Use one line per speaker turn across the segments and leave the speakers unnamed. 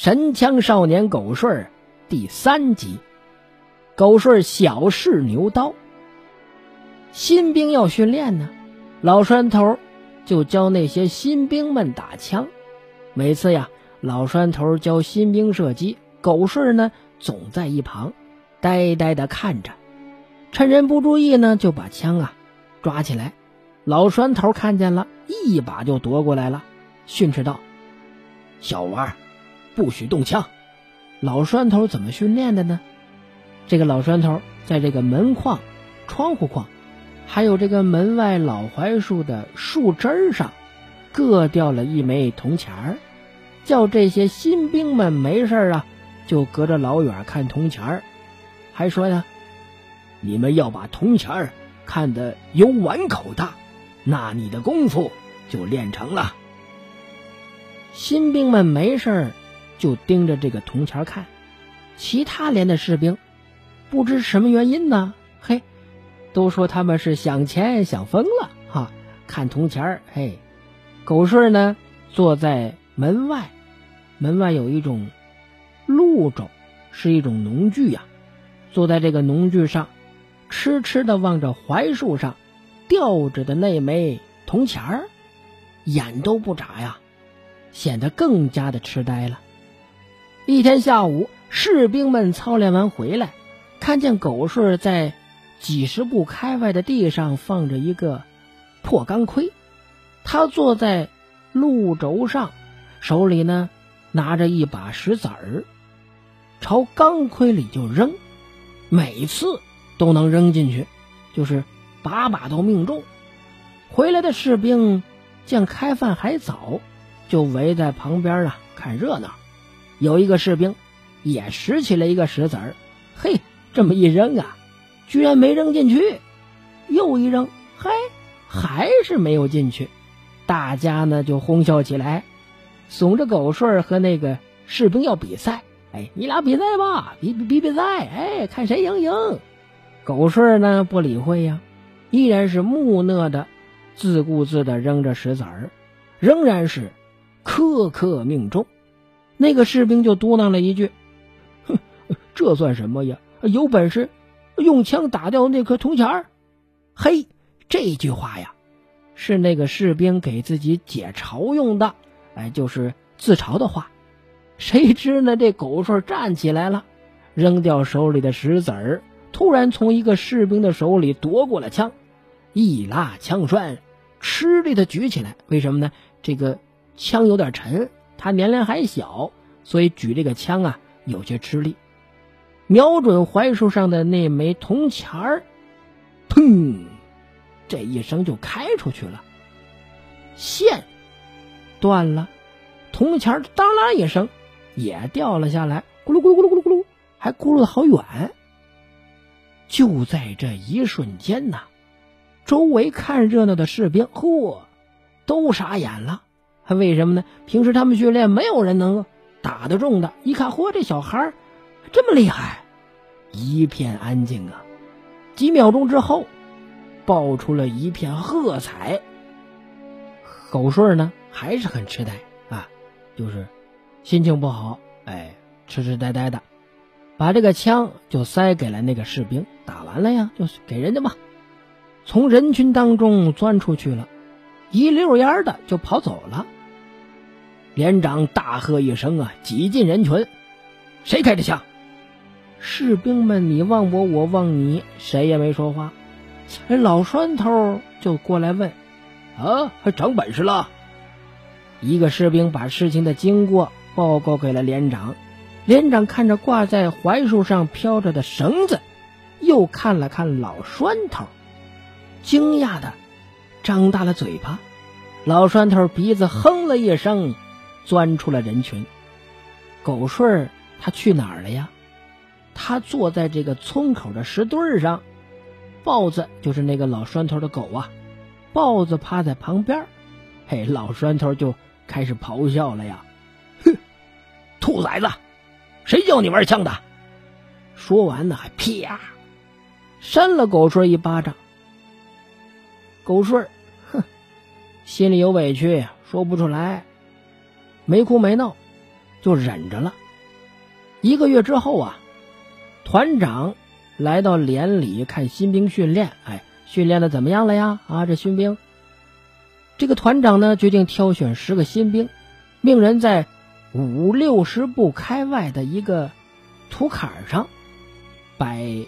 神枪少年狗顺儿第三集。狗顺小试牛刀。新兵要训练呢，老栓头就教那些新兵们打枪。每次呀，老栓头教新兵射击，狗顺呢总在一旁呆呆的看着，趁人不注意呢，就把枪啊抓起来。老栓头看见了，一把就夺过来了，训斥道：“小娃，不许动枪！”老栓头怎么训练的呢？这个老栓头在这个门框、窗户框，还有这个门外老槐树的树枝上，各掉了一枚铜钱儿，叫这些新兵们没事啊，就隔着老远看铜钱儿，还说呀：“你们要把铜钱儿看得有碗口大。”那你的功夫就练成了。新兵们没事就盯着这个铜钱看，其他连的士兵不知什么原因呢，嘿，都说他们是想钱想疯了哈。看铜钱嘿，狗顺呢坐在门外，门外有一种鹿帚，是一种农具呀，坐在这个农具上，痴痴的望着槐树上。吊着的那枚铜钱儿，眼都不眨呀，显得更加的痴呆了。一天下午，士兵们操练完回来，看见狗顺在几十步开外的地上放着一个破钢盔，他坐在路轴上，手里呢拿着一把石子儿，朝钢盔里就扔，每次都能扔进去，就是。把把都命中，回来的士兵见开饭还早，就围在旁边啊看热闹。有一个士兵也拾起了一个石子儿，嘿，这么一扔啊，居然没扔进去。又一扔，嘿，还是没有进去。大家呢就哄笑起来，怂着狗顺和那个士兵要比赛。哎，你俩比赛吧，比比比比赛，哎，看谁赢赢。狗顺呢不理会呀。依然是木讷的，自顾自的扔着石子儿，仍然是颗颗命中。那个士兵就嘟囔了一句：“哼，这算什么呀？有本事用枪打掉那颗铜钱儿。”嘿，这句话呀，是那个士兵给自己解嘲用的，哎，就是自嘲的话。谁知呢，这狗顺站起来了，扔掉手里的石子儿。突然从一个士兵的手里夺过了枪，一拉枪栓，吃力的举起来。为什么呢？这个枪有点沉，他年龄还小，所以举这个枪啊有些吃力。瞄准槐树上的那枚铜钱儿，砰！这一声就开出去了，线断了，铜钱儿当啷一声也掉了下来，咕噜咕噜咕噜咕噜咕噜，还咕噜的好远。就在这一瞬间呐，周围看热闹的士兵，嚯，都傻眼了。他为什么呢？平时他们训练，没有人能打得中的。一看，嚯，这小孩这么厉害，一片安静啊。几秒钟之后，爆出了一片喝彩。狗顺呢，还是很痴呆啊，就是心情不好，哎，痴痴呆呆的。把这个枪就塞给了那个士兵，打完了呀，就是给人家吧。从人群当中钻出去了，一溜烟的就跑走了。连长大喝一声啊，挤进人群：“谁开的枪？”士兵们你望我，我望你，谁也没说话。哎老栓头就过来问：“啊，还长本事了？”一个士兵把事情的经过报告给了连长。连长看着挂在槐树上飘着的绳子，又看了看老栓头，惊讶的张大了嘴巴。老栓头鼻子哼了一声，钻出了人群。狗顺他去哪儿了呀？他坐在这个村口的石墩上，豹子就是那个老栓头的狗啊。豹子趴在旁边，嘿，老栓头就开始咆哮了呀，哼，兔崽子！谁叫你玩枪的？说完呢，还啪，扇了狗顺一巴掌。狗顺，哼，心里有委屈，说不出来，没哭没闹，就忍着了。一个月之后啊，团长来到连里看新兵训练，哎，训练的怎么样了呀？啊，这新兵，这个团长呢决定挑选十个新兵，命人在五六十步开外的一个土坎上摆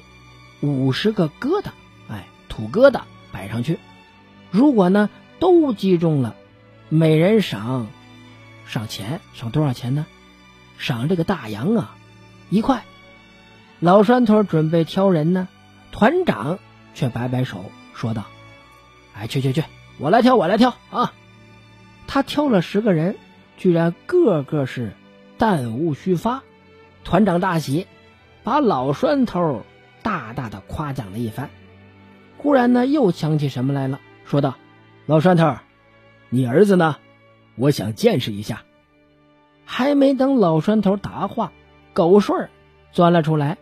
五十个疙瘩，哎，土疙瘩摆上去。如果呢都击中了，每人赏赏钱，赏多少钱呢？赏这个大洋啊，一块。老栓头准备挑人呢，团长却摆摆手说道：“哎，去去去，我来挑，我来挑啊！”他挑了十个人，居然个个是弹无虚发。团长大喜，把老栓头大大的夸奖了一番。忽然呢，又想起什么来了。说道：“老栓头，你儿子呢？我想见识一下。”还没等老栓头答话，狗顺钻了出来，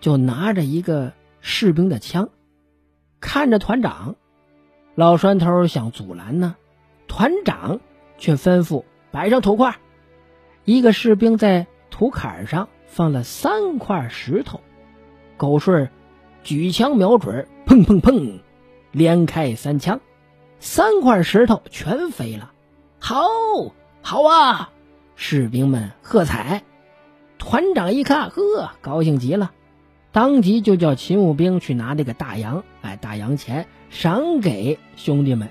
就拿着一个士兵的枪，看着团长。老栓头想阻拦呢，团长却吩咐摆上土块。一个士兵在土坎上放了三块石头，狗顺举枪瞄准，砰砰砰。连开三枪，三块石头全飞了。好，好啊！士兵们喝彩。团长一看，呵，高兴极了，当即就叫勤务兵去拿这个大洋，哎，大洋钱赏给兄弟们。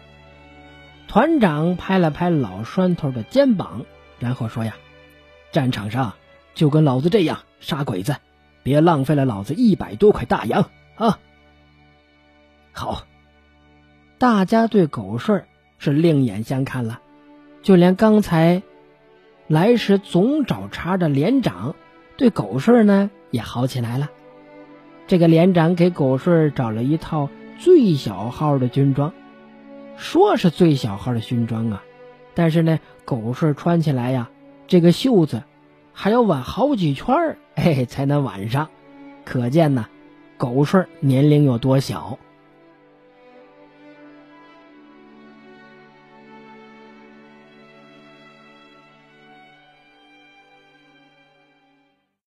团长拍了拍老栓头的肩膀，然后说：“呀，战场上就跟老子这样杀鬼子，别浪费了老子一百多块大洋啊！”好。大家对狗顺是另眼相看了，就连刚才来时总找茬的连长，对狗顺呢也好起来了。这个连长给狗顺找了一套最小号的军装，说是最小号的军装啊，但是呢，狗顺穿起来呀，这个袖子还要挽好几圈哎，才能挽上，可见呢，狗顺年龄有多小。